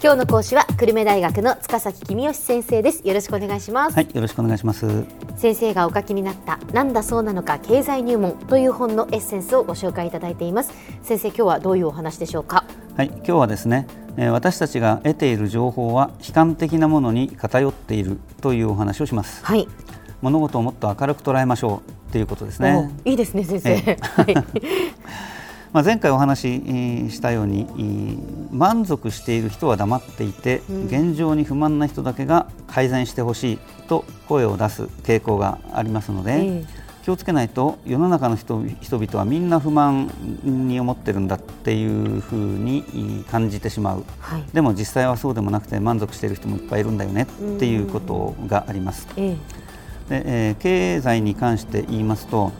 今日の講師は久留米大学の塚崎君吉先生です。よろしくお願いします。はいよろしくお願いします。先生がお書きになったなんだそうなのか経済入門という本のエッセンスをご紹介いただいています。先生今日はどういうお話でしょうか？はい今日はですね私たちが得ている情報は悲観的なものに偏っているというお話をします。はい。物事をもっと明るく捉えましょうということですね。いいですね先生、はいまあ、前回お話ししたように満足している人は黙っていて、うん、現状に不満な人だけが改善してほしいと声を出す傾向がありますので、えー、気をつけないと世の中の人人々はみんな不満に思ってるんだっていうふうに感じてしまう、はい、でも実際はそうでもなくて満足している人もいっぱいいるんだよねっていうことがあります。えー、でえー、経済に関して言いますと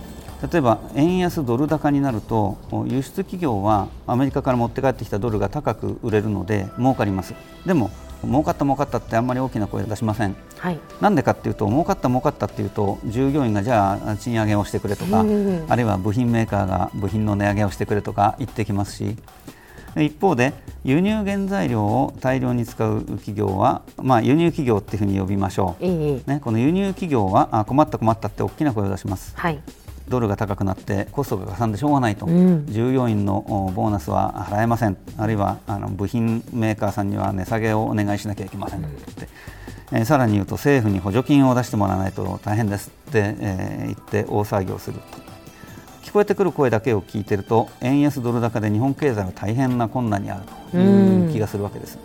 例えば円安ドル高になると輸出企業はアメリカから持って帰ってきたドルが高く売れるので儲かります。でも儲かった儲かったってあんまり大きな声出しません、はい、なんでかっていうと儲かった儲かったっていうと従業員がじゃあ賃上げをしてくれとか、あるいは部品メーカーが部品の値上げをしてくれとか言ってきますし。一方で輸入原材料を大量に使う企業は、まあ、輸入企業っていうふうに呼びましょう、ね、この輸入企業は困った困ったって大きな声を出します、はい、ドルが高くなってコストがかさんでしょうがないと、うん、従業員のボーナスは払えません。あるいはあの部品メーカーさんには値下げをお願いしなきゃいけませんって、えー、さらに言うと政府に補助金を出してもらわないと大変ですって、えー、言って大騒ぎをすると。聞こえてくる声だけを聞いていると円安ドル高で日本経済は大変な困難にあるという気がするわけです。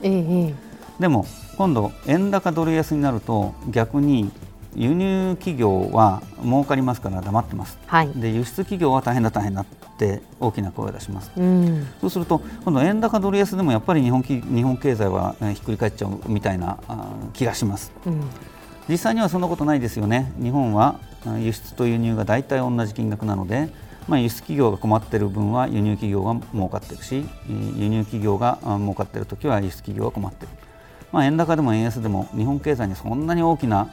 でも今度円高ドル安になると逆に輸入企業は儲かりますから黙ってます、はい、で輸出企業は大変だ大変だって大きな声を出します、うん、そうすると今度円高ドル安でもやっぱり日本日本経済はひっくり返っちゃうみたいな気がします、うん、実際にはそんなことないですよね。日本は輸出と輸入が大体同じ金額なのでまあ、輸出企業が困っている分は輸入企業が儲かっているし輸入企業が儲かっているときは輸出企業が困っているまあ、円高でも円安でも日本経済にそんなに大きな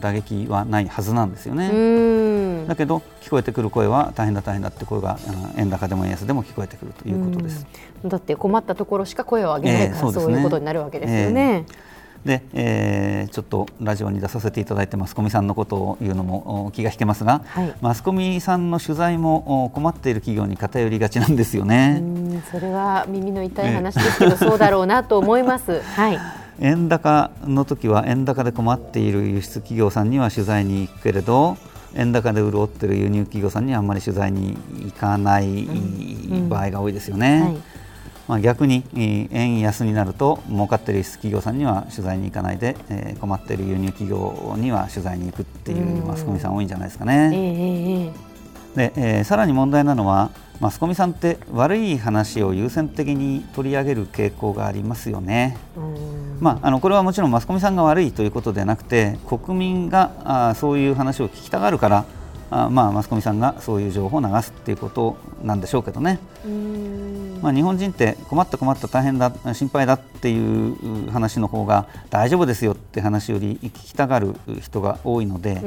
打撃はないはずなんですよね。だけど聞こえてくる声は大変だ大変だって声が円高でも円安でも聞こえてくるということです。だって困ったところしか声を上げないから、えーそうね、そういうことになるわけですよね。えーで、えー、ちょっとラジオに出させていただいてマスコミさんのことを言うのも気が引けますが、はい、マスコミさんの取材も困っている企業に偏りがちなんですよね。それは耳の痛い話ですけど、えー、そうだろうなと思います。はい円高の時は円高で困っている輸出企業さんには取材に行くけれど円高で潤っている輸入企業さんにはあんまり取材に行かない場合が多いですよね。うんうんはい、まあ、逆に円安になると儲かっている輸出企業さんには取材に行かないで、えー、困っている輸入企業には取材に行くっていうマスコミさん多いんじゃないですかね。えーで、えー、さらに問題なのはマスコミさんって悪い話を優先的に取り上げる傾向がありますよね。まあ、あのこれはもちろんマスコミさんが悪いということではなくて国民があそういう話を聞きたがるからあまあ、マスコミさんがそういう情報を流すっていうことなんでしょうけどね。まあ、日本人って困った困った大変だ心配だっていう話の方が大丈夫ですよって話より聞きたがる人が多いので、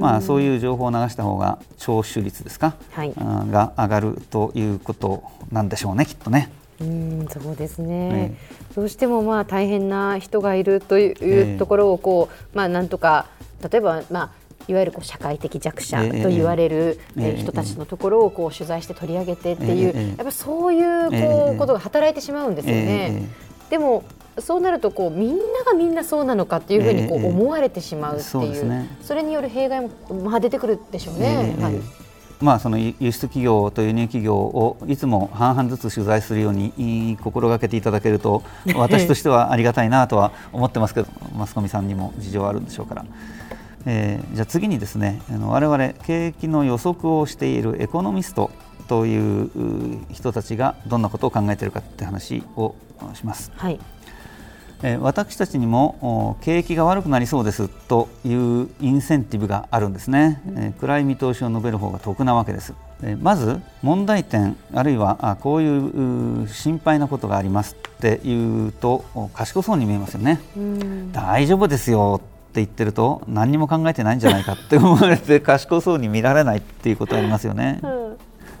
まあ、そういう情報を流した方が聴取率ですか、はい、が上がるということなんでしょうねきっとね。うんそうですね、どうしてもまあ大変な人がいるというところをこう、まあ、なんとか例えば、まあ、いわゆるこう社会的弱者と言われる人たちのところをこう取材して取り上げてっていうやっぱそういうこうことが働いてしまうんですよね。でもそうなるとこうみんながみんなそうなのかっていうふうにこう思われてしまうっていう,、それによる弊害もまあ出てくるでしょうね。はいまあ、その輸出企業と輸入企業をいつも半々ずつ取材するように心がけていただけると 私としてはありがたいなとは思ってますけどマスコミさんにも事情あるんでしょうから。えー、じゃあ次にですねあの我々景気の予測をしているエコノミストという人たちがどんなことを考えているかって話をします。はいえー、私たちにも景気が悪くなりそうですというインセンティブがあるんですね、うん、えー、暗い見通しを述べる方が得なわけです、えー、まず問題点あるいはあこういう心配なことがありますっていうと賢そうに見えますよね、うん、大丈夫ですよって言ってると何にも考えてないんじゃないかって思われて賢そうに見られないっていうことありますよね。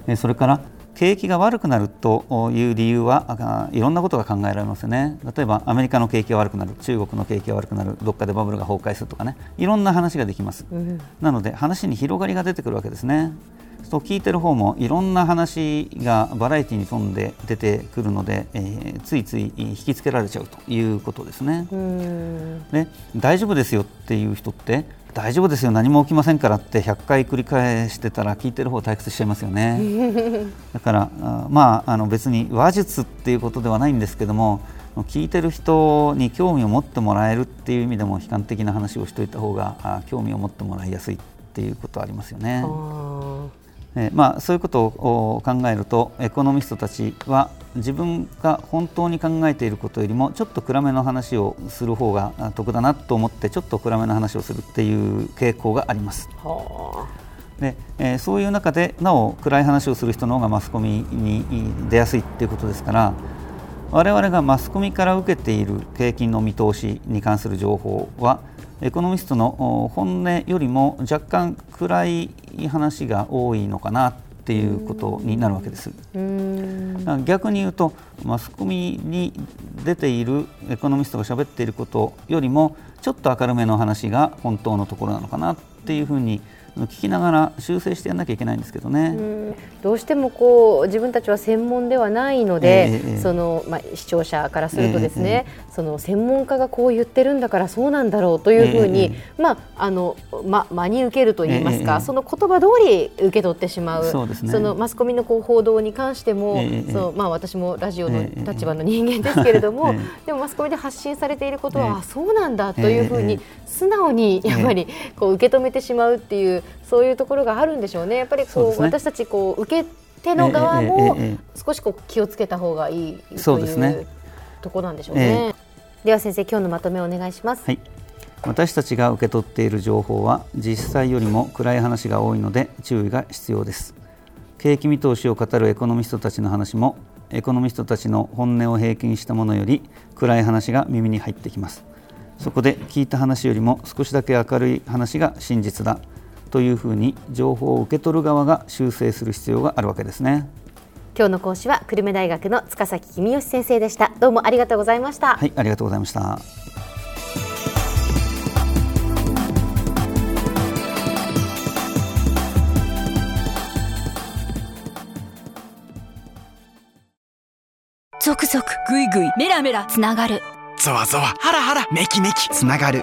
うん、それから景気が悪くなるという理由はいろんなことが考えられますね。例えばアメリカの景気が悪くなる中国の景気が悪くなるどっかでバブルが崩壊するとかね。いろんな話ができます、うん、なので話に広がりが出てくるわけですねと聞いてる方もいろんな話がバラエティに富んで出てくるので、えー、ついつい引きつけられちゃうということですね。で大丈夫ですよっていう人って大丈夫ですよ何も起きませんからって100回繰り返してたら聞いてる方退屈しちゃいますよね だからまああの別に話術っていうことではないんですけども聞いてる人に興味を持ってもらえるっていう意味でも悲観的な話をしておいた方が興味を持ってもらいやすいっていうことはありますよね。えまあ、そういうことを考えるとエコノミストたちは自分が本当に考えていることよりもちょっと暗めの話をする方が得だなと思ってちょっと暗めの話をするっていう傾向があります。でえー、そういう中でなお暗い話をする人の方がマスコミに出やすいっていうことですから我々がマスコミから受けている景気の見通しに関する情報はエコノミストの本音よりも若干暗い話が多いのかなっていうことになるわけです。逆に言うとマスコミに出ているエコノミストが喋っていることよりもちょっと明るめの話が本当のところなのかなっていうふうに聞きながら修正してやらなきゃいけないんですけどね。うどうしてもこう自分たちは専門ではないので、えー、そのまあ視聴者からするとですね、えー、その専門家がこう言ってるんだからそうなんだろうというふうに、えー、まああのま真に受けると言いますか、その言葉通り受け取ってしまう。そうですね、そのマスコミのこう報道に関しても、そうまあ私もラジオの立場の人間ですけれども、でもマスコミで発信されていることは、あそうなんだというふうに素直にやっぱりこう受け止めてしまうっていうそういうところがあるんでしょうね。やっぱりこう、ね、私たちこう受け手の側も少しこう気をつけた方がいいという、ね、ところなんでしょうね。えー、では先生今日のまとめをお願いします。はい。私たちが受け取っている情報は実際よりも暗い話が多いので注意が必要です。景気見通しを語るエコノミストたちの話もエコノミストたちの本音を平均したものより暗い話が耳に入ってきます。そこで聞いた話よりも少しだけ明るい話が真実だというふうに情報を受け取る側が修正する必要があるわけですね。今日の講師は久留米大学の塚崎君吉先生でした。どうもありがとうございました。はいありがとうございました。続々ぐいぐいメラメラつながる。ゾワゾワハラハラメキメキつながる